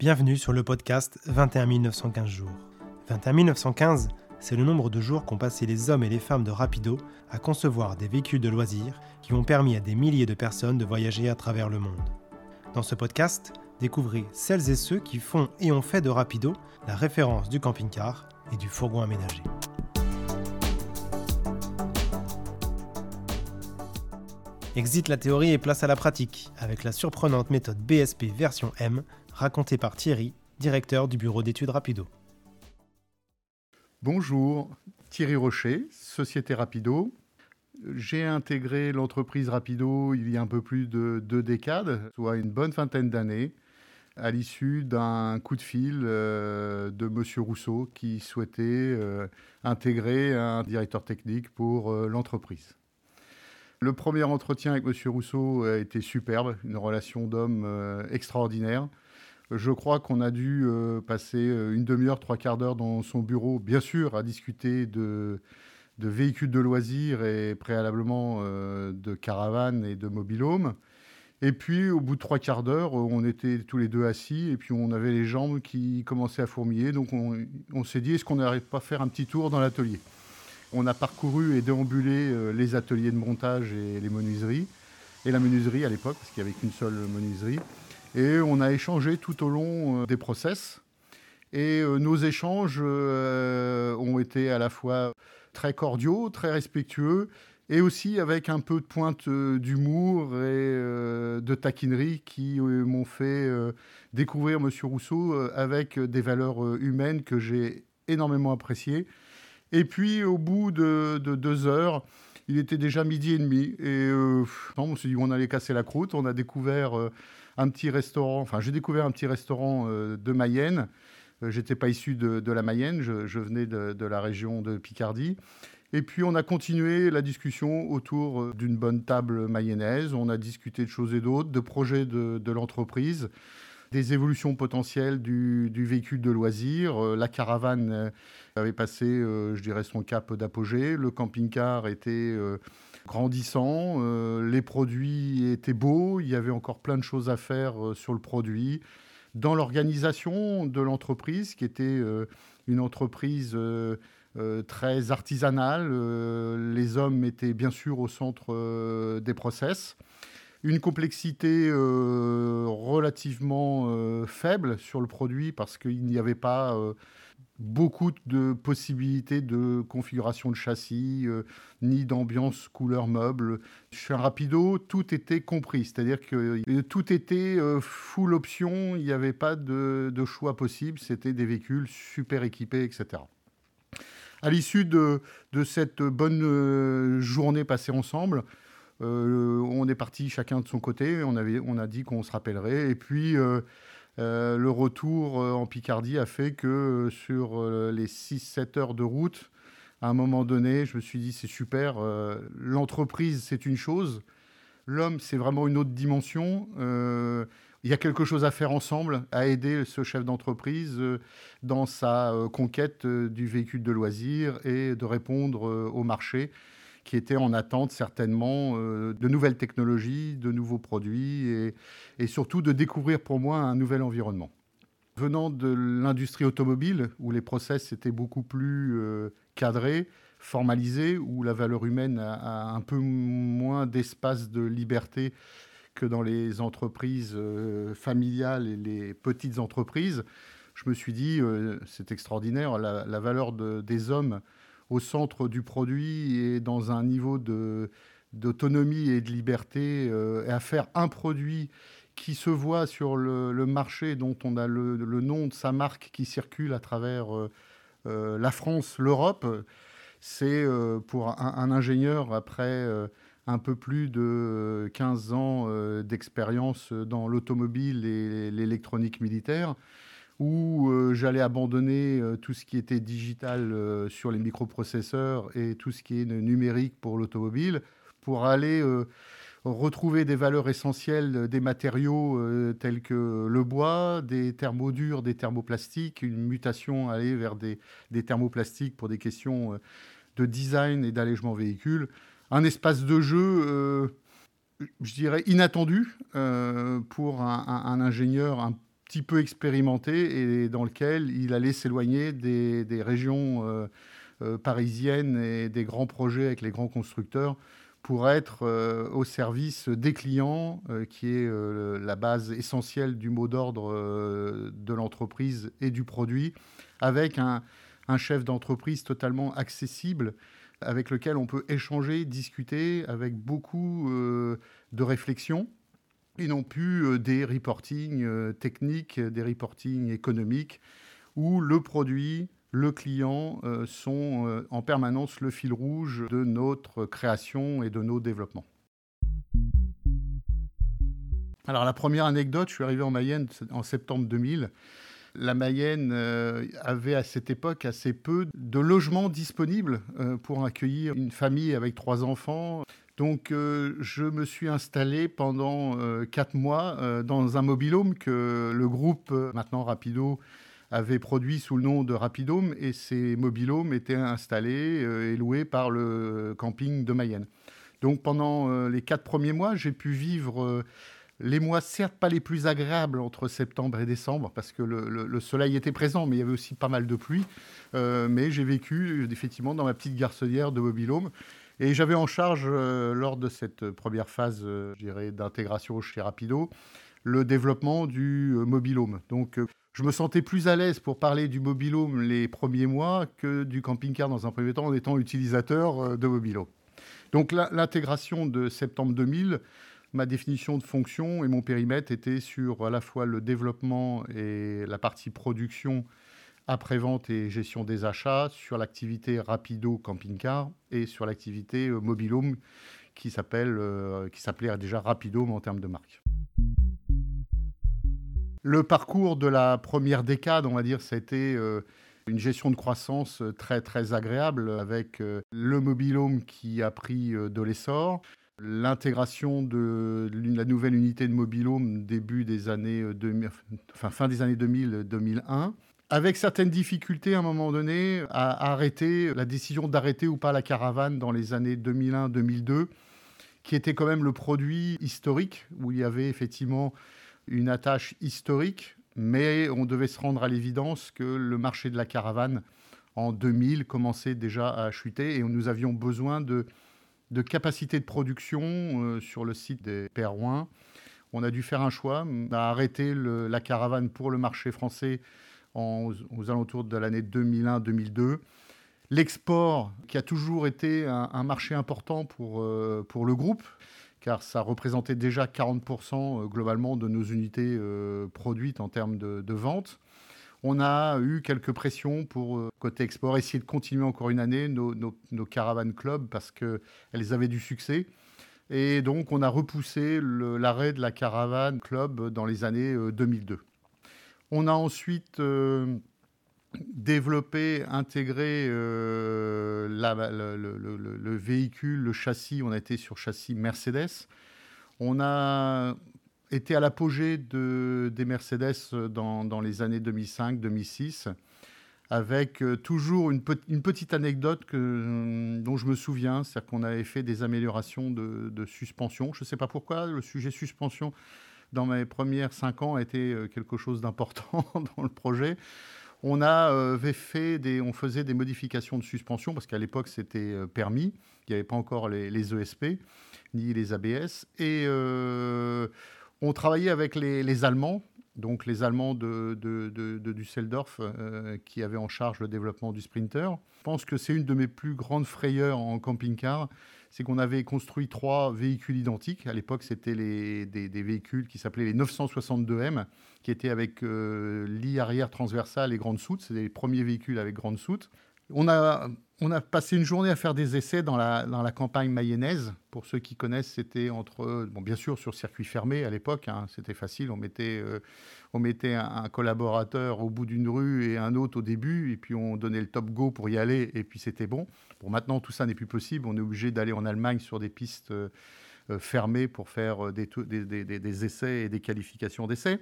Bienvenue sur le podcast 21 915 jours. 21 915, c'est le nombre de jours qu'ont passé les hommes et les femmes de Rapido à concevoir des véhicules de loisirs qui ont permis à des milliers de personnes de voyager à travers le monde. Dans ce podcast, découvrez celles et ceux qui font et ont fait de Rapido la référence du camping-car et du fourgon aménagé. Exit la théorie et place à la pratique avec la surprenante méthode BSP version M racontée par Thierry, directeur du bureau d'études Rapido. Bonjour, Thierry Rocher, Société Rapido. J'ai intégré l'entreprise Rapido il y a un peu plus de deux décades, soit une bonne vingtaine d'années, à l'issue d'un coup de fil euh, de Monsieur Rousseau qui souhaitait euh, intégrer un directeur technique pour euh, l'entreprise. Le premier entretien avec Monsieur Rousseau a été superbe, une relation d'homme extraordinaire. Je crois qu'on a dû euh, passer euh, une demi-heure, trois quarts d'heure dans son bureau, bien sûr, à discuter de, véhicules de loisirs et préalablement de caravanes et de mobilhomes. Et puis, au bout de trois quarts d'heure, on était tous les deux assis et puis on avait les jambes qui commençaient à fourmiller. Donc, on, s'est dit, est-ce qu'on n'arrive pas à faire un petit tour dans l'atelier? On a parcouru et déambulé euh, les ateliers de montage et les menuiseries, et la menuiserie à l'époque, parce qu'il n'y avait qu'une seule menuiserie. Et on a échangé tout au long euh, des process. Et euh, nos échanges ont été à la fois très cordiaux, très respectueux, et aussi avec un peu de pointe d'humour et de taquinerie qui m'ont fait découvrir M. Rousseau avec des valeurs humaines que j'ai énormément appréciées et puis, au bout de, deux heures, il était déjà midi et demi. Et euh, on s'est dit on allait casser la croûte. On a découvert euh, un petit restaurant. Enfin, j'ai découvert un petit restaurant euh, de Mayenne. J'étais pas issu de, la Mayenne. Je, venais de, la région de Picardie. Et puis, on a continué la discussion autour d'une bonne table mayonnaise. On a discuté de choses et d'autres, de projets de l'entreprise des évolutions potentielles du, véhicule de loisir. Euh, la caravane euh, avait passé, euh, je dirais, son cap d'apogée. Le camping-car était grandissant. les produits étaient beaux. Il y avait encore plein de choses à faire sur le produit. Dans l'organisation de l'entreprise, qui était une entreprise très artisanale, les hommes étaient bien sûr au centre des process une complexité euh, relativement euh, faible sur le produit parce qu'il n'y avait pas euh, beaucoup de possibilités de configuration de châssis, ni d'ambiance couleur meuble. Chez un Rapido, tout était compris, c'est-à-dire que tout était full option, il n'y avait pas de, choix possible, c'était des véhicules super équipés, etc. À l'issue de, de, cette bonne journée passée ensemble, euh, on est parti chacun de son côté. On, avait, on a dit qu'on se rappellerait. Et puis, euh, euh, le retour en Picardie a fait que sur les 6-7 heures de route, à un moment donné, je me suis dit, c'est super. L'entreprise, c'est une chose. L'homme, c'est vraiment une autre dimension. il y a quelque chose à faire ensemble, à aider ce chef d'entreprise dans sa conquête du véhicule de loisir et de répondre au marché qui était en attente certainement euh, de nouvelles technologies, de nouveaux produits et, surtout de découvrir pour moi un nouvel environnement. Venant de l'industrie automobile, où les process étaient beaucoup plus euh, cadrés, formalisés, où la valeur humaine a, un peu moins d'espace de liberté que dans les entreprises euh, familiales et les petites entreprises, je me suis dit, c'est extraordinaire, la, valeur des hommes au centre du produit et dans un niveau d'autonomie et de liberté euh, et à faire un produit qui se voit sur le, marché, dont on a le, nom de sa marque qui circule à travers euh, euh, la France, l'Europe, c'est pour un, ingénieur après un peu plus de 15 ans d'expérience dans l'automobile et l'électronique militaire, où euh, j'allais abandonner euh, tout ce qui était digital euh, sur les microprocesseurs et tout ce qui est numérique pour l'automobile, pour aller retrouver des valeurs essentielles des matériaux tels que le bois, des thermodurs, des thermoplastiques, une mutation aller vers des, thermoplastiques pour des questions de design et d'allègement véhicule, un espace de jeu, je dirais, inattendu pour un, un ingénieur, un petit peu expérimenté et dans lequel il allait s'éloigner des, régions parisiennes et des grands projets avec les grands constructeurs pour être au service des clients, qui est la base essentielle du mot d'ordre de l'entreprise et du produit, avec un, chef d'entreprise totalement accessible avec lequel on peut échanger, discuter avec beaucoup euh, de réflexions et non plus euh, des reportings euh, techniques, des reportings économiques où le produit, le client sont en permanence le fil rouge de notre création et de nos développements. Alors la première anecdote, je suis arrivé en Mayenne en septembre 2000 la Mayenne euh, avait à cette époque assez peu de logements disponibles euh, pour accueillir une famille avec trois enfants. Donc euh, je me suis installé pendant quatre mois dans un mobilhome que le groupe, maintenant Rapido, avait produit sous le nom de Rapidome et ces mobilhomes étaient installés et loués par le camping de Mayenne. Donc pendant les quatre premiers mois, j'ai pu vivre les mois, certes pas les plus agréables entre septembre et décembre, parce que le, soleil était présent, mais il y avait aussi pas mal de pluie. Euh, mais j'ai vécu effectivement dans ma petite garçonnière de mobilhome. Et j'avais en charge, euh, lors de cette première phase euh, d'intégration chez Rapido, le développement du mobilhome. Donc, je me sentais plus à l'aise pour parler du mobilhome les premiers mois que du camping-car dans un premier temps en étant utilisateur de mobilhome. Donc, l'intégration de septembre 2000 ma définition de fonction et mon périmètre étaient sur à la fois le développement et la partie production après-vente et gestion des achats, sur l'activité Rapido Camping-Car et sur l'activité euh, Mobilhome euh, qui s'appelait déjà Rapidome en termes de marque. Le parcours de la première décade, on va dire, été euh, une gestion de croissance très très agréable avec le mobilhome qui a pris de l'essor, l'intégration de la nouvelle unité de mobilhome début des années 2000, euh, enfin fin des années 2000-2001, avec certaines difficultés à un moment donné à arrêter la décision d'arrêter ou pas la caravane dans les années 2001-2002, qui était quand même le produit historique où il y avait effectivement une attache historique, mais on devait se rendre à l'évidence que le marché de la caravane en 2000 commençait déjà à chuter et nous avions besoin de de capacité de production euh, sur le site des Pérouins. On a dû faire un choix. On a arrêté la caravane pour le marché français aux, alentours de l'année 2001-2002. L'export, qui a toujours été un, marché important pour, euh, pour le groupe, car ça représentait déjà 40% euh, globalement de nos unités produites en termes de, de vente. On a eu quelques pressions pour, euh, côté export, essayer de continuer encore une année nos, nos, caravanes club parce qu'elles avaient du succès. Et donc, on a repoussé l'arrêt de la caravane club dans les années 2002. Euh, on a ensuite euh, développé, intégré le, le, véhicule, le châssis. On a été sur châssis Mercedes. On a était à l'apogée de, des Mercedes euh, dans, les années 2005-2006, avec euh, toujours une, petite anecdote euh, dont je me souviens, c'est-à-dire qu'on avait fait des améliorations de, suspension. Je ne sais pas pourquoi, le sujet suspension dans mes premières cinq ans a été quelque chose d'important dans le projet. On avait fait des, on faisait des modifications de suspension parce qu'à l'époque c'était permis, il n'y avait pas encore les, ESP ni les ABS et on travaillait avec les, Allemands, donc les Allemands de, Düsseldorf, euh, qui avaient en charge le développement du Sprinter. Je pense que c'est une de mes plus grandes frayeurs en camping-car, c'est qu'on avait construit trois véhicules identiques. À l'époque, c'était des, véhicules qui s'appelaient les 962M, qui étaient avec euh, lit arrière transversal et grande soute. C'était les premiers véhicules avec grande soute. On a, passé une journée à faire des essais dans la, campagne mayonnaise. Pour ceux qui connaissent, c'était entre, bon, bien sûr, sur circuit fermé à l'époque, hein, c'était facile. On mettait, euh, un, collaborateur au bout d'une rue et un autre au début, et puis on donnait le top go pour y aller, et puis c'était bon. Bon, maintenant, tout ça n'est plus possible. On est obligé d'aller en Allemagne sur des pistes euh, euh, fermées pour faire des, essais et des qualifications d'essais.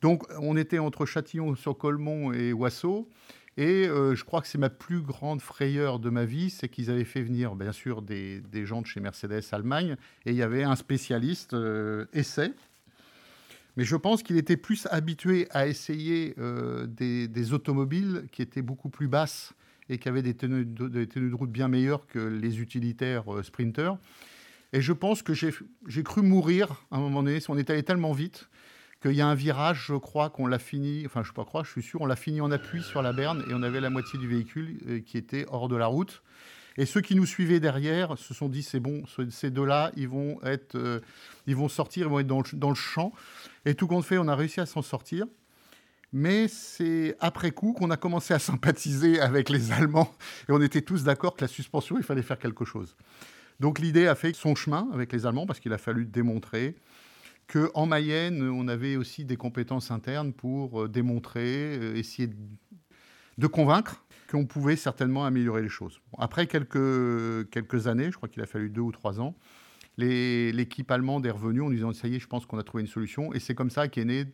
Donc, on était entre Châtillon-sur-Colmont et Oissau. Et euh, je crois que c'est ma plus grande frayeur de ma vie, c'est qu'ils avaient fait venir, bien sûr, des, gens de chez Mercedes Allemagne, et il y avait un spécialiste euh, essai Mais je pense qu'il était plus habitué à essayer des, automobiles qui étaient beaucoup plus basses et qui avaient des tenues de, route bien meilleures que les utilitaires Sprinter. Et je pense que j'ai cru mourir à un moment donné. On est allé tellement vite qu'il y a un virage, je crois qu'on l'a fini, enfin je ne croire, je suis sûr, on l'a fini en appui sur la berne et on avait la moitié du véhicule euh, qui était hors de la route. Et ceux qui nous suivaient derrière se sont dit c'est bon, ces deux-là, ils vont être, euh, ils vont sortir, ils vont être dans le, dans le champ. Et tout compte fait, on a réussi à s'en sortir. Mais c'est après coup qu'on a commencé à sympathiser avec les Allemands et on était tous d'accord que la suspension, il fallait faire quelque chose. Donc l'idée a fait son chemin avec les Allemands parce qu'il a fallu démontrer qu'en Mayenne, on avait aussi des compétences internes pour euh, démontrer, euh, essayer de convaincre qu'on pouvait certainement améliorer les choses. Après quelques, quelques années, je crois qu'il a fallu deux ou trois ans, l'équipe allemande est revenue en disant ça y est, je pense qu'on a trouvé une solution. Et c'est comme ça qu'est née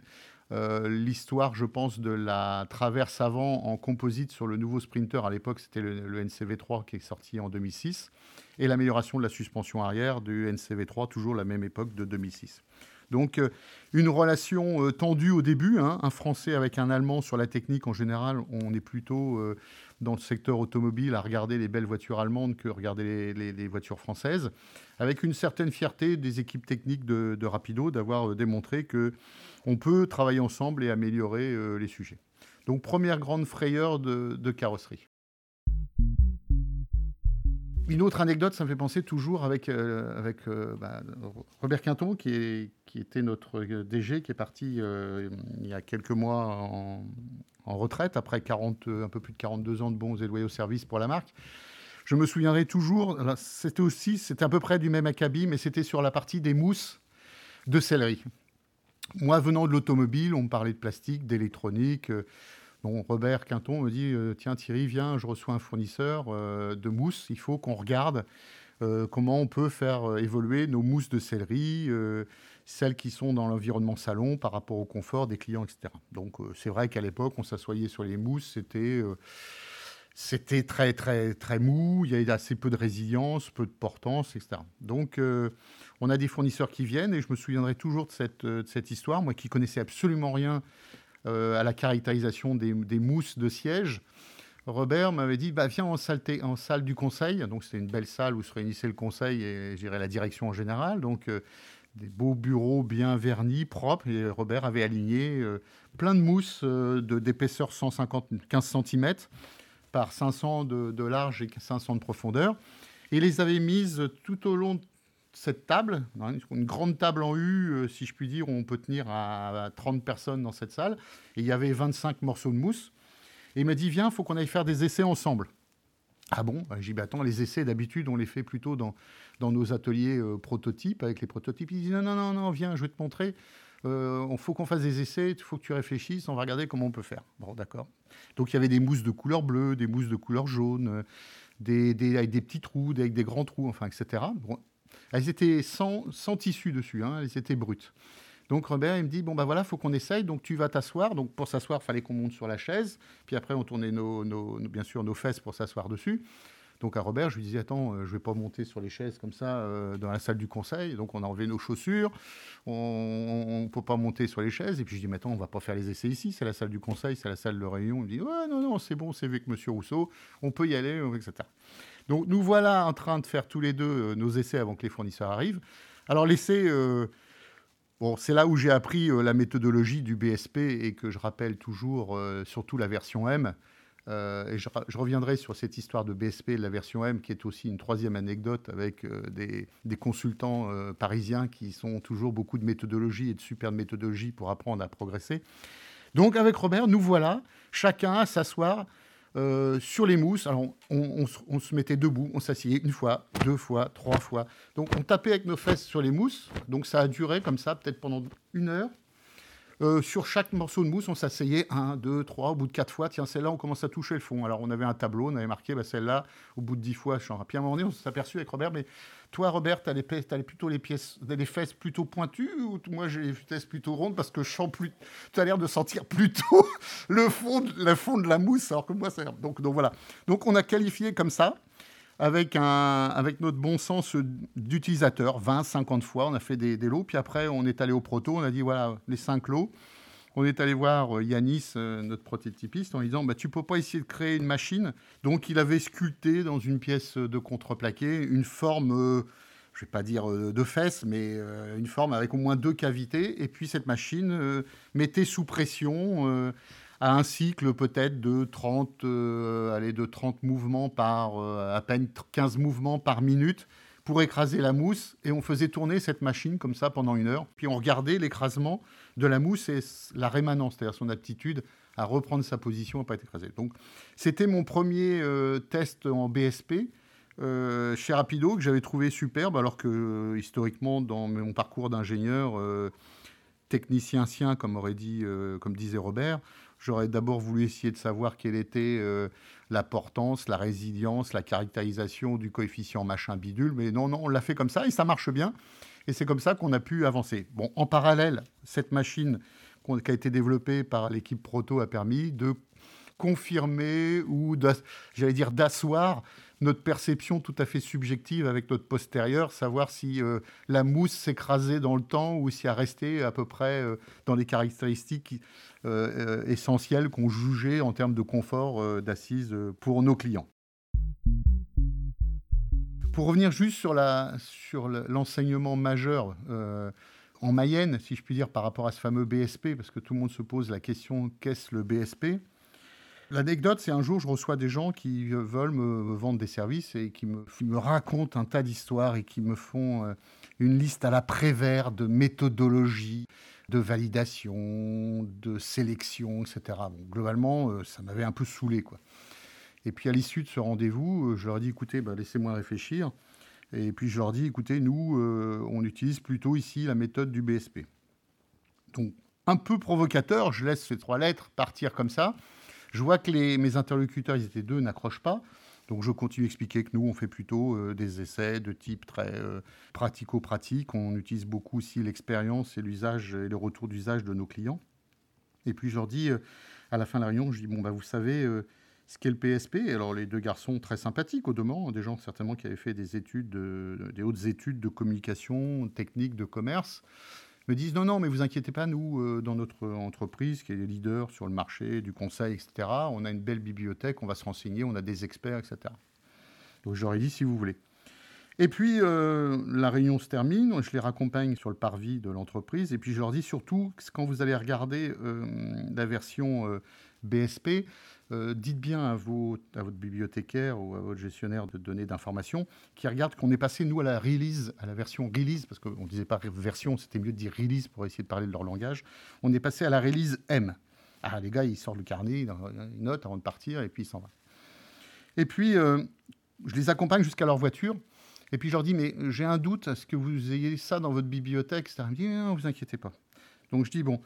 euh, l'histoire, je pense, de la traverse avant en composite sur le nouveau Sprinter. À l'époque, c'était le, le, NCV3 qui est sorti en 2006. Et l'amélioration de la suspension arrière du NCV3, toujours la même époque de 2006. Donc euh, une relation euh, tendue au début, hein. un Français avec un Allemand sur la technique en général, on est plutôt euh, dans le secteur automobile à regarder les belles voitures allemandes que regarder les, voitures françaises, avec une certaine fierté des équipes techniques de, Rapido d'avoir démontré que on peut travailler ensemble et améliorer les sujets. Donc première grande frayeur de carrosserie. Une autre anecdote, ça me fait penser toujours avec, euh, avec euh, bah, Robert Quinton, qui, est, qui était notre DG, qui est parti euh, il y a quelques mois en, retraite, après 40, un peu plus de 42 ans de bons et loyaux services pour la marque. Je me souviendrai toujours, c'était aussi, c'était à peu près du même acabit, mais c'était sur la partie des mousses de céleri. Moi, venant de l'automobile, on me parlait de plastique, d'électronique. Robert Quinton me dit euh, Tiens, Thierry, viens, je reçois un fournisseur euh, de mousse. Il faut qu'on regarde euh, comment on peut faire évoluer nos mousses de céleri, celles qui sont dans l'environnement salon par rapport au confort des clients, etc. Donc, c'est vrai qu'à l'époque, on s'assoyait sur les mousses, c'était. c'était très, très, très mou, il y avait assez peu de résilience, peu de portance, etc. Donc, on a des fournisseurs qui viennent, et je me souviendrai toujours de cette, de cette histoire, moi qui connaissais absolument rien à la caractérisation des, mousses de siège, Robert m'avait dit bah, Viens en salle, du conseil. Donc, c'était une belle salle où se réunissait le conseil et la direction en général. Donc, euh, des beaux bureaux bien vernis, propres. Et Robert avait aligné euh, plein de mousses d'épaisseur 150, 15 cm par 500 de, de, large et 500 de profondeur. Et les avait mises tout au long cette table, une grande table en U, euh, si je puis dire, où on peut tenir à 30 personnes dans cette salle. Et il y avait 25 morceaux de mousse. Et il m'a dit, viens, il faut qu'on aille faire des essais ensemble. Ah bon? Bah, J'ai dit, bah, attends, les essais, d'habitude, on les fait plutôt dans, dans nos ateliers euh, prototypes, avec les prototypes. Il dit, non, non, non, non, viens, je vais te montrer. Il euh, faut qu'on fasse des essais, il faut que tu réfléchisses, on va regarder comment on peut faire. Bon, d'accord. Donc il y avait des mousses de couleur bleue, des mousses de couleur jaune, des, des, avec des petits trous, avec des grands trous, enfin, etc. Bon, elles étaient sans, tissu dessus, hein, elles étaient brutes. Donc Robert, il me dit, bon ben voilà, faut qu'on essaye, donc tu vas t'asseoir. Donc pour s'asseoir, il fallait qu'on monte sur la chaise, puis après on tournait nos, bien sûr nos fesses pour s'asseoir dessus. Donc à Robert, je lui disais, attends, euh, je vais pas monter sur les chaises comme ça euh, dans la salle du conseil. Donc on a enlevé nos chaussures, on ne peut pas monter sur les chaises. Et puis je dis, mais attends, on va pas faire les essais ici, c'est la salle du conseil, c'est la salle de réunion. Il me dit, ouais, non, non, c'est bon, c'est avec Monsieur Rousseau, on peut y aller, etc. Donc nous voilà en train de faire tous les deux euh, nos essais avant que les fournisseurs arrivent. Alors l'essai, euh, bon, c'est là où j'ai appris euh, la méthodologie du BSP et que je rappelle toujours, surtout la version M. et je, reviendrai sur cette histoire de BSP, de la version M, qui est aussi une troisième anecdote avec des, des, consultants parisiens qui sont toujours beaucoup de méthodologie et de super méthodologie pour apprendre à progresser. Donc avec Robert, nous voilà, chacun à s'asseoir euh, sur les mousses, alors on, se mettait debout, on s'asseyait une fois, deux fois, trois fois. Donc on tapait avec nos fesses sur les mousses. Donc ça a duré comme ça, peut-être pendant une heure. Euh, sur chaque morceau de mousse, on s'asseyait un, deux, trois, au bout de quatre fois, tiens, celle-là, on commence à toucher le fond. Alors on avait un tableau, on avait marqué bah, celle-là, au bout de dix fois, je suis Puis à un moment donné, on s'est aperçu avec Robert, mais toi, Robert, tu as, les, plutôt les, pièces, les fesses plutôt pointues ou moi, j'ai les fesses plutôt rondes parce que je plus. Tu as l'air de sentir plutôt le fond, le fond de la mousse, alors que moi, c'est. Donc, donc voilà. Donc on a qualifié comme ça. Avec, un, avec notre bon sens d'utilisateur, 20, 50 fois, on a fait des, lots, puis après on est allé au proto, on a dit voilà, les 5 lots. On est allé voir euh, Yanis, euh, notre prototypiste, en disant bah, Tu peux pas essayer de créer une machine Donc, il avait sculpté dans une pièce de contreplaqué une forme, euh, je ne vais pas dire de fesses, mais une forme avec au moins deux cavités. Et puis, cette machine mettait sous pression à un cycle peut-être de 30, allez, de 30 mouvements par, à peine 15 mouvements par minute pour écraser la mousse. Et on faisait tourner cette machine comme ça pendant une heure. Puis on regardait l'écrasement de la mousse et la rémanence, c'est-à-dire son aptitude à reprendre sa position, à pas être écrasé. Donc, c'était mon premier euh, test en BSP euh, chez Rapido que j'avais trouvé superbe, alors que euh, historiquement, dans mon parcours d'ingénieur, technicien sien, comme aurait dit, comme disait Robert, j'aurais d'abord voulu essayer de savoir quelle était la portance, la résilience, la caractérisation du coefficient machin bidule, mais non, non, on l'a fait comme ça et ça marche bien. Et c'est comme ça qu'on a pu avancer. Bon, en parallèle, cette machine qui a été développée par l'équipe Proto a permis de confirmer ou, j'allais dire, d'asseoir notre perception tout à fait subjective avec notre postérieur, savoir si euh, la mousse s'écrasait dans le temps ou si elle restait à peu près euh, dans les caractéristiques euh, essentielles qu'on jugeait en termes de confort d'assise pour nos clients. Pour revenir juste sur, sur l'enseignement majeur en Mayenne, si je puis dire, par rapport à ce fameux BSP, parce que tout le monde se pose la question qu'est-ce le BSP L'anecdote, c'est un jour, je reçois des gens qui veulent me, vendre des services et qui me, racontent un tas d'histoires et qui me font euh, une liste à la Prévert de méthodologies, de validation, de sélection, etc. globalement, euh, ça m'avait un peu saoulé, quoi. Et puis à l'issue de ce rendez-vous, euh, je leur ai dit, écoutez, bah, laissez-moi réfléchir. Et puis je leur dit, écoutez, nous, euh, on utilise plutôt ici la méthode du BSP. Donc un peu provocateur, je laisse ces trois lettres partir comme ça. Je vois que les, mes interlocuteurs, ils étaient deux, n'accrochent pas. Donc je continue à expliquer que nous, on fait plutôt euh, des essais de type très pratico-pratique. On utilise beaucoup aussi l'expérience et l'usage et le retour d'usage de nos clients. Et puis je leur dis, à la fin de la réunion, je dis, bon, bah, vous savez, ce qu'est le PSP. Alors les deux garçons très sympathiques au demeurant, des gens certainement qui avaient fait des études, des hautes études de communication, technique, de commerce, me disent non, non, mais vous inquiétez pas, nous, euh, dans notre entreprise, qui est leader sur le marché du conseil, etc., on a une belle bibliothèque, on va se renseigner, on a des experts, etc. Donc j'aurais dit si vous voulez. Et puis, euh, la réunion se termine, je les raccompagne sur le parvis de l'entreprise, et puis je leur dis surtout, quand vous allez regarder euh, la version BSP, euh, dites bien à, votre bibliothécaire ou à votre gestionnaire de données d'information qui regarde qu'on est passé, nous, à la release, à la version release, parce qu'on ne disait pas version, c'était mieux de dire release pour essayer de parler de leur langage. On est passé à la release M. Ah, les gars, ils sortent le carnet, ils notent avant de partir, et puis ils s'en vont. Et puis, euh, je les accompagne jusqu'à leur voiture. Et puis je leur dis, mais j'ai un doute, est-ce que vous ayez ça dans votre bibliothèque? Ils me disent, non, vous inquiétez pas. Donc je dis, bon,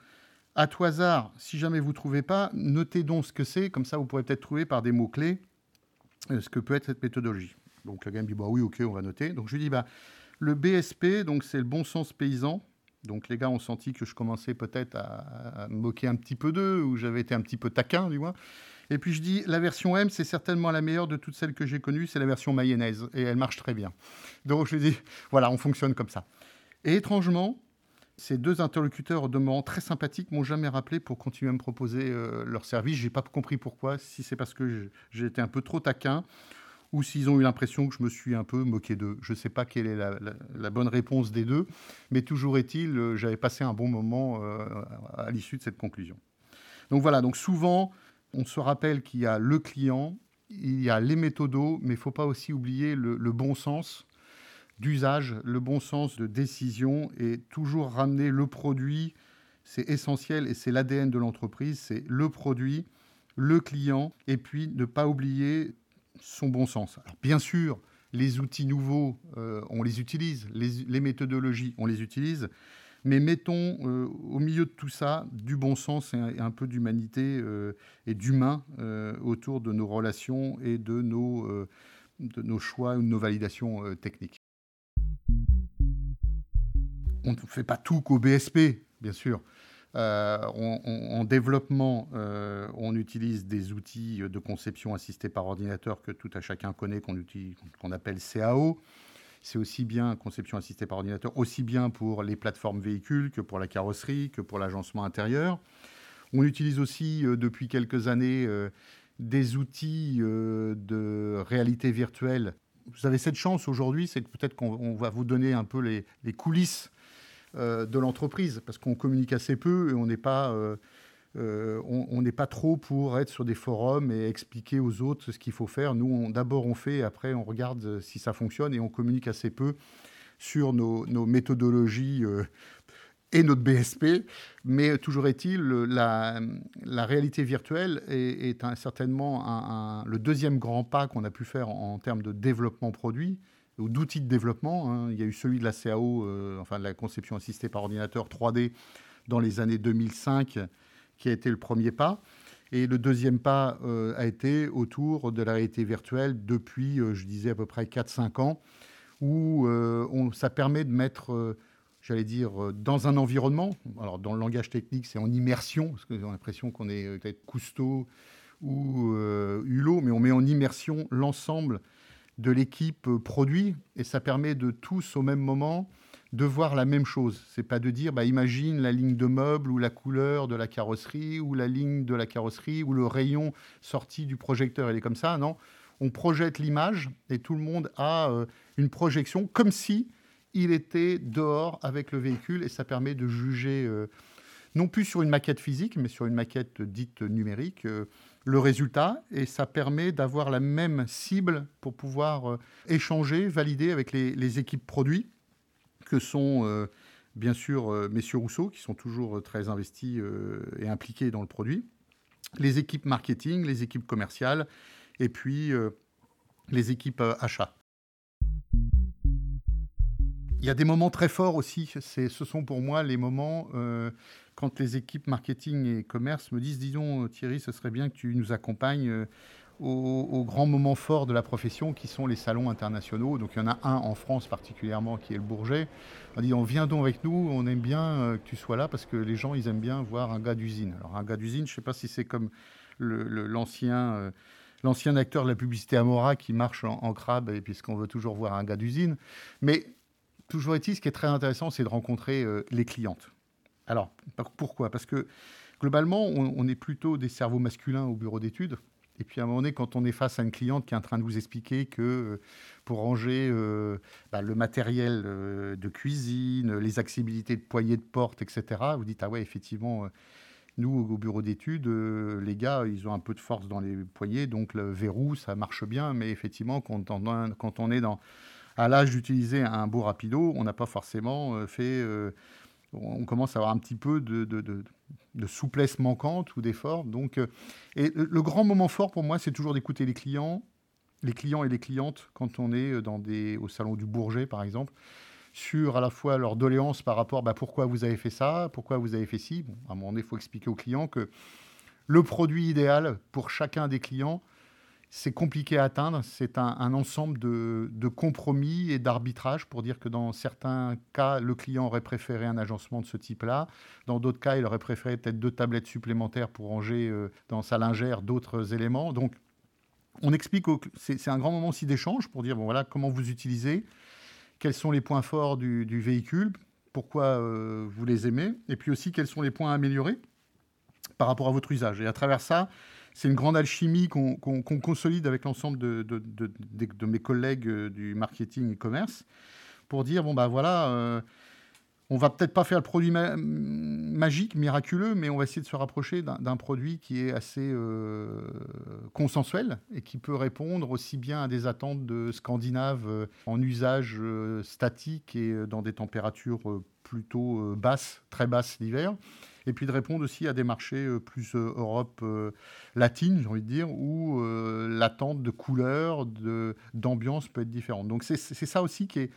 à tout hasard, si jamais vous ne trouvez pas, notez donc ce que c'est, comme ça vous pourrez peut-être trouver par des mots-clés euh, ce que peut être cette méthodologie. Donc le gars me dit, bah oui, ok, on va noter. Donc je lui dis, bah, le BSP, donc c'est le bon sens paysan. Donc les gars ont senti que je commençais peut-être à, me moquer un petit peu d'eux, ou j'avais été un petit peu taquin, du moins. Et puis je dis, la version M, c'est certainement la meilleure de toutes celles que j'ai connues, c'est la version mayonnaise, et elle marche très bien. Donc je lui dis, voilà, on fonctionne comme ça. Et étrangement, ces deux interlocuteurs, demeurant très sympathiques, m'ont jamais rappelé pour continuer à me proposer euh, leur service. J'ai pas compris pourquoi, si c'est parce que j'ai été un peu trop taquin ou s'ils ont eu l'impression que je me suis un peu moqué d'eux. Je ne sais pas quelle est la, bonne réponse des deux, mais toujours est-il, euh, j'avais passé un bon moment euh, à l'issue de cette conclusion. Donc voilà, donc souvent, on se rappelle qu'il y a le client, il y a les méthodos, mais il ne faut pas aussi oublier le bon sens d'usage, le bon sens de décision et toujours ramener le produit. C'est essentiel et c'est l'ADN de l'entreprise, c'est le produit, le client et puis ne pas oublier son bon sens. Alors bien sûr, les outils nouveaux, euh, on les utilise, les, méthodologies, on les utilise, mais mettons euh, au milieu de tout ça du bon sens et un, peu d'humanité euh, et d'humain autour de nos relations et de nos, de nos choix ou de nos validations techniques. On ne fait pas tout qu'au BSP, bien sûr. en développement, on utilise des outils de conception assistée par ordinateur que tout à chacun connaît, qu'on appelle CAO. C'est aussi bien conception assistée par ordinateur, aussi bien pour les plateformes véhicules que pour la carrosserie, que pour l'agencement intérieur. On utilise aussi euh, depuis quelques années euh, des outils euh, de réalité virtuelle. Vous avez cette chance aujourd'hui, c'est peut-être qu'on va vous donner un peu les, coulisses de l'entreprise, parce qu'on communique assez peu et on n'est pas euh, on n'est pas trop pour être sur des forums et expliquer aux autres ce qu'il faut faire. Nous, d'abord, on fait, après, on regarde si ça fonctionne et on communique assez peu sur nos, méthodologies euh, et notre BSP. Mais toujours est-il, la, réalité virtuelle est, certainement le deuxième grand pas qu'on a pu faire en, termes de développement produit ou d'outils de développement. Hein. Il y a eu celui de la CAO, euh, enfin de la conception assistée par ordinateur 3D dans les années 2005 qui a été le premier pas. Et le deuxième pas euh, a été autour de la réalité virtuelle depuis, euh, je disais, à peu près 4-5 ans, où euh, ça permet de mettre, j'allais dire, dans un environnement, alors dans le langage technique, c'est en immersion, parce que j'ai l'impression qu'on est peut-être Cousteau ou Hulot, mais on met en immersion l'ensemble de l'équipe produit, et ça permet de tous, au même moment, de voir la même chose. C'est pas de dire, bah, imagine la ligne de meubles ou la couleur de la carrosserie ou la ligne de la carrosserie ou le rayon sorti du projecteur. Il est comme ça, non On projette l'image et tout le monde a euh, une projection comme si il était dehors avec le véhicule et ça permet de juger, euh, non plus sur une maquette physique, mais sur une maquette dite numérique, euh, le résultat et ça permet d'avoir la même cible pour pouvoir échanger, valider avec les équipes produits que sont euh, bien sûr euh, messieurs Rousseau, qui sont toujours euh, très investis et impliqués dans le produit, les équipes marketing, les équipes commerciales, et puis les équipes achats. Il y a des moments très forts aussi. Ce sont pour moi les moments quand les équipes marketing et commerce me disent, disons Thierry, ce serait bien que tu nous accompagnes aux, grands moments forts de la profession qui sont les salons internationaux. Donc il y en a un en France particulièrement qui est le Bourget. On dit on vient donc avec nous, on aime bien euh, que tu sois là parce que les gens ils aiment bien voir un gars d'usine. Alors un gars d'usine, je ne sais pas si c'est comme l'ancien euh, l'ancien acteur de la publicité Amora qui marche en, crabe et puisqu'on veut toujours voir un gars d'usine. Mais toujours est-il, ce qui est très intéressant, c'est de rencontrer euh, les clientes. Alors pourquoi? Parce que globalement, on est plutôt des cerveaux masculins au bureau d'études. Et puis à un moment donné, quand on est face à une cliente qui est en train de vous expliquer que euh, pour ranger euh, bah, le matériel euh, de cuisine, les accessibilités de poignées de porte, etc., vous dites, ah ouais, effectivement, nous, au bureau d'études, les gars, ils ont un peu de force dans les poignets, donc le verrou, ça marche bien, mais effectivement, quand on, est à l'âge d'utiliser un beau rapido, on n'a pas forcément fait on commence à avoir un petit peu de, souplesse manquante ou d'effort. Donc, euh, et le grand moment fort pour moi, c'est toujours d'écouter les clients, les clients et les clientes quand on est dans des, au salon du Bourget, par exemple, sur à la fois leur doléance par rapport à bah, pourquoi vous avez fait ça, pourquoi vous avez fait ci. à un moment donné, il faut expliquer aux clients que le produit idéal pour chacun des clients, c'est compliqué à atteindre. C'est un, ensemble de, compromis et d'arbitrage pour dire que dans certains cas, le client aurait préféré un agencement de ce type-là. Dans d'autres cas, il aurait préféré peut-être deux tablettes supplémentaires pour ranger euh, dans sa lingère d'autres éléments. Donc, on explique, c'est un grand moment aussi d'échange pour dire, bon voilà, comment vous utilisez, quels sont les points forts du, véhicule, pourquoi euh, vous les aimez, et puis aussi quels sont les points à améliorer par rapport à votre usage. Et à travers ça, c'est une grande alchimie qu'on consolide avec l'ensemble de, mes collègues euh, du marketing et commerce pour dire bon, bah voilà, euh, on va peut-être pas faire le produit magique, miraculeux, mais on va essayer de se rapprocher d'un produit qui est assez euh, consensuel et qui peut répondre aussi bien à des attentes de Scandinaves en usage statique et dans des températures plutôt basses, très basses l'hiver et puis de répondre aussi à des marchés euh, plus euh, Europe euh, latine, j'ai envie de dire, où l'attente de couleurs, d'ambiance peut être différente. Donc c'est ça aussi qui est,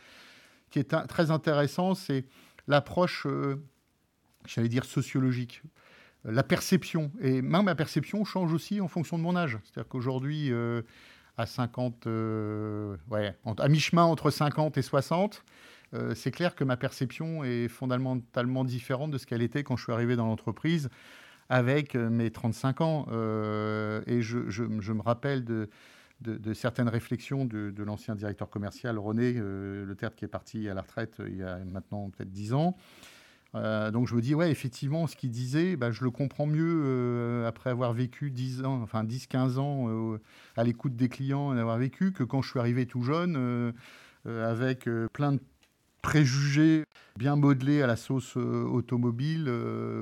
qui est très intéressant, c'est l'approche, j'allais dire, sociologique la perception. Et même ma perception change aussi en fonction de mon âge. C'est-à-dire qu'aujourd'hui, à 50, ouais, à mi-chemin entre 50 et 60, c'est clair que ma perception est fondamentalement différente de ce qu'elle était quand je suis arrivé dans l'entreprise avec mes 35 ans. et je, me rappelle de, certaines réflexions de, l'ancien directeur commercial René Le Tertre qui est parti à la retraite il y a maintenant peut-être 10 ans. Euh, donc je me dis, ouais, effectivement, ce qu'il disait, bah, je le comprends mieux euh, après avoir vécu 10 ans, enfin 10-15 ans euh, à l'écoute des clients et avoir vécu que quand je suis arrivé tout jeune, avec plein de préjugés bien modelés à la sauce automobile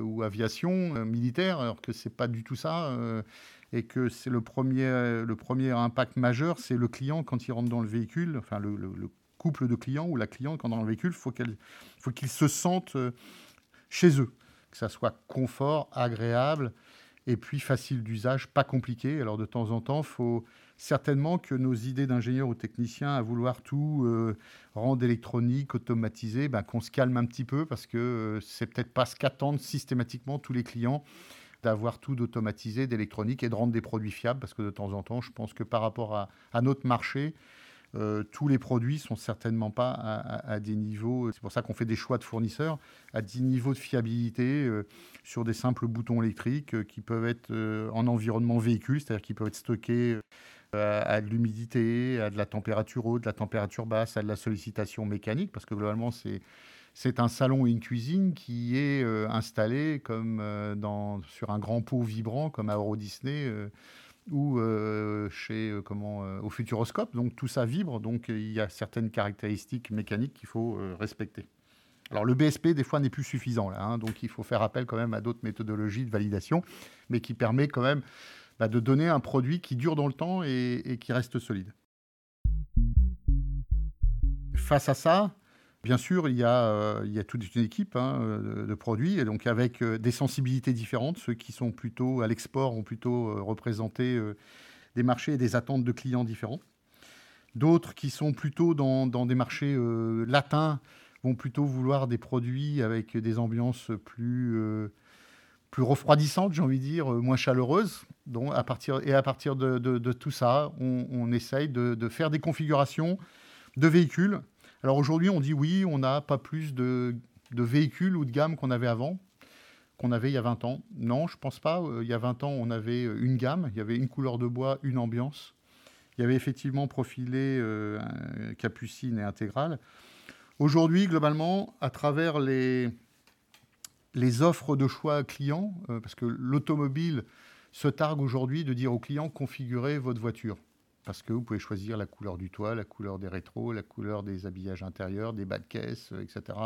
ou aviation militaire, alors que c'est pas du tout ça. et que c'est le premier, le premier impact majeur, c'est le client quand il rentre dans le véhicule, enfin le, le couple de clients ou la cliente quand dans le véhicule, faut qu'elle, faut qu'ils se sentent euh, chez eux, que ça soit confort, agréable et puis facile d'usage, pas compliqué. Alors de temps en temps, il faut certainement que nos idées d'ingénieurs ou techniciens à vouloir tout euh, rendre électronique, automatisé, ben, qu'on se calme un petit peu parce que euh, c'est peut-être pas ce qu'attendent systématiquement tous les clients d'avoir tout d'automatisé, d'électronique et de rendre des produits fiables parce que de temps en temps, je pense que par rapport à, notre marché, euh, tous les produits sont certainement pas à, des niveaux, c'est pour ça qu'on fait des choix de fournisseurs, à des niveaux de fiabilité euh, sur des simples boutons électriques qui peuvent être en environnement véhicule, c'est-à-dire qu'ils peuvent être stockés à de l'humidité, à de la température haute, de la température basse, à de la sollicitation mécanique, parce que globalement, c'est c'est un salon et une cuisine qui est installé comme dans, sur un grand pot vibrant, comme à Euro Disney ou euh, chez euh, comment euh, au Futuroscope. Donc tout ça vibre, donc il y a certaines caractéristiques mécaniques qu'il faut respecter. Alors le BSP des fois n'est plus suffisant là, hein, donc il faut faire appel quand même à d'autres méthodologies de validation, mais qui permet quand même bah, de donner un produit qui dure dans le temps et qui reste solide. Face à ça, Bien sûr, il y a, euh, toute une équipe hein, de, produits, et donc avec euh, des sensibilités différentes. Ceux qui sont plutôt à l'export ont plutôt euh, représenté des marchés et des attentes de clients différents. D'autres qui sont plutôt dans des marchés latins vont plutôt vouloir des produits avec des ambiances plus, plus refroidissantes, j'ai envie de dire, moins chaleureuses. Donc, à partir, et à partir de, tout ça, on, essaye de, faire des configurations de véhicules alors aujourd'hui, on dit oui, on n'a pas plus de, véhicules ou de gamme qu'on avait avant, qu'on avait il y a 20 ans. Non, je ne pense pas. Euh, il y a 20 ans, on avait euh, une gamme, il y avait une couleur de bois, une ambiance. Il y avait effectivement profilé euh, capucine et intégrale. Aujourd'hui, globalement, à travers les, les offres de choix clients, parce que l'automobile se targue aujourd'hui de dire aux clients configurez votre voiture parce que vous pouvez choisir la couleur du toit, la couleur des rétros, la couleur des habillages intérieurs, des bas de caisse, euh, etc.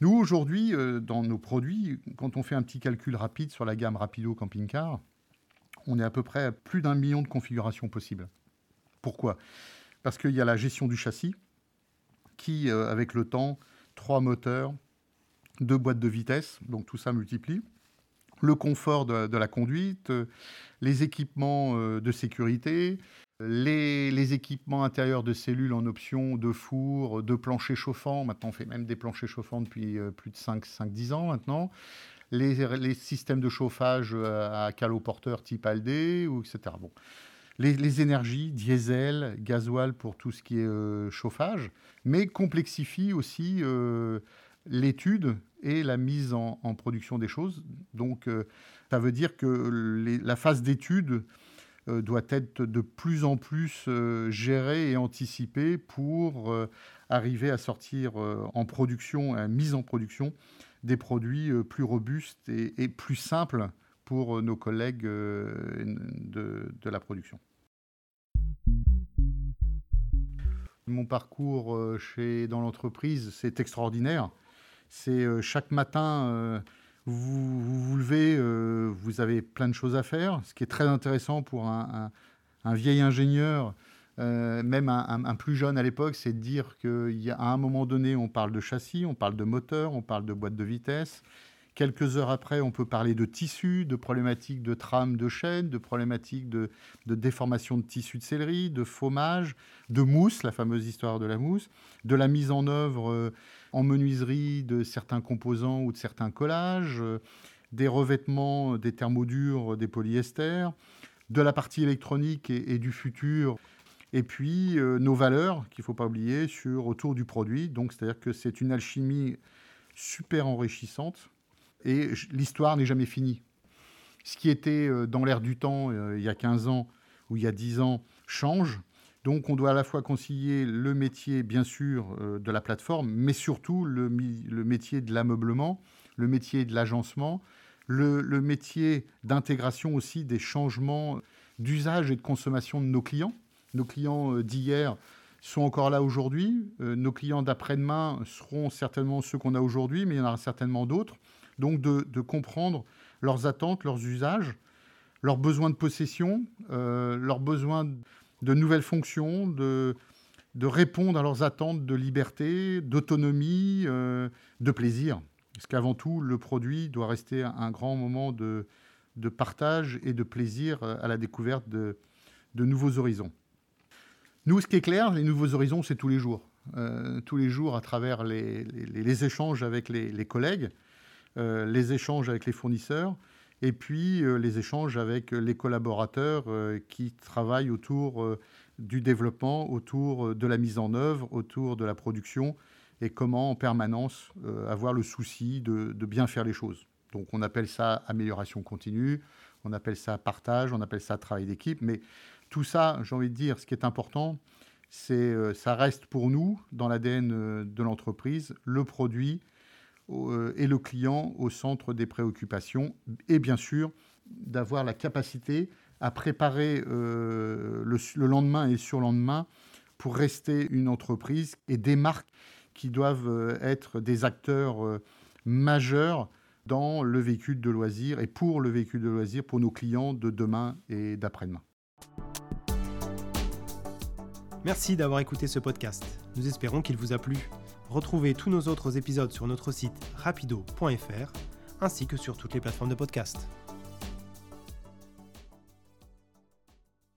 Nous, aujourd'hui, euh, dans nos produits, quand on fait un petit calcul rapide sur la gamme Rapido Camping Car, on est à peu près à plus d'un million de configurations possibles. Pourquoi? Parce qu'il y a la gestion du châssis, qui, euh, avec le temps, trois moteurs, deux boîtes de vitesse, donc tout ça multiplie le confort de, la conduite, les équipements de sécurité, les, équipements intérieurs de cellules en option, de four, de plancher chauffant. Maintenant, on fait même des planchers chauffants depuis euh, plus de 5-10 ans maintenant. Les, systèmes de chauffage euh, à caloporteur type ALDE, ou etc. Bon. Les, énergies, diesel, gasoil pour tout ce qui est euh, chauffage, mais complexifie aussi l'étude et la mise en, production des choses. Donc, ça veut dire que la phase d'étude euh, doit être de plus en plus euh, géré et anticipé pour euh, arriver à sortir en production, à mise en production, des produits plus robustes et, plus simples pour nos collègues de, la production. Mon parcours chez, dans l'entreprise, c'est extraordinaire. C'est chaque matin vous vous, levez, euh, vous avez plein de choses à faire. Ce qui est très intéressant pour un, vieil ingénieur, euh, même un, plus jeune à l'époque, c'est de dire qu'à un moment donné, on parle de châssis, on parle de moteur, on parle de boîte de vitesse. Quelques heures après, on peut parler de tissu, de problématiques de trame de chaîne, de problématiques de, déformation de tissu de céleri, de fromage, de mousse, la fameuse histoire de la mousse, de la mise en œuvre euh, en menuiserie de certains composants ou de certains collages, euh, des revêtements, euh, des thermodures, des polyesters, de la partie électronique et, du futur, Et puis nos valeurs qu'il ne faut pas oublier sur autour du produit. Donc c'est-à-dire que c'est une alchimie super enrichissante et l'histoire n'est jamais finie. Ce qui était dans l'air du temps il y a 15 ans ou il y a 10 ans change. Donc on doit à la fois concilier le métier, bien sûr, euh, de la plateforme, mais surtout le, métier de l'ameublement, le métier de l'agencement, le, métier d'intégration aussi des changements d'usage et de consommation de nos clients. Nos clients euh, d'hier sont encore là aujourd'hui. Euh, nos clients d'après-demain seront certainement ceux qu'on a aujourd'hui, mais il y en aura certainement d'autres. Donc de, comprendre leurs attentes, leurs usages, leurs besoins de possession, leurs besoins de nouvelles fonctions, de, répondre à leurs attentes de liberté, d'autonomie, euh, de plaisir. Parce qu'avant tout, le produit doit rester un grand moment de, partage et de plaisir à la découverte de, nouveaux horizons. Nous, ce qui est clair, les nouveaux horizons, c'est tous les jours. Euh, tous les jours à travers les, échanges avec les, collègues, euh, les échanges avec les fournisseurs, et puis euh, les échanges avec les collaborateurs euh, qui travaillent autour euh, du développement, autour de la mise en œuvre, autour de la production, et comment en permanence avoir le souci de, bien faire les choses. Donc on appelle ça amélioration continue, on appelle ça partage, on appelle ça travail d'équipe, mais tout ça, j'ai envie de dire, ce qui est important, c'est ça reste pour nous, dans l'ADN de l'entreprise, le produit euh, et le client au centre des préoccupations et bien sûr d'avoir la capacité à préparer euh, le, lendemain et surlendemain pour rester une entreprise et des marques qui doivent euh, être des acteurs majeurs dans le véhicule de loisirs et pour le véhicule de loisirs pour nos clients de demain et d'après-demain. Merci d'avoir écouté ce podcast. Nous espérons qu'il vous a plu. Retrouvez tous nos autres épisodes sur notre site rapido.fr ainsi que sur toutes les plateformes de podcast.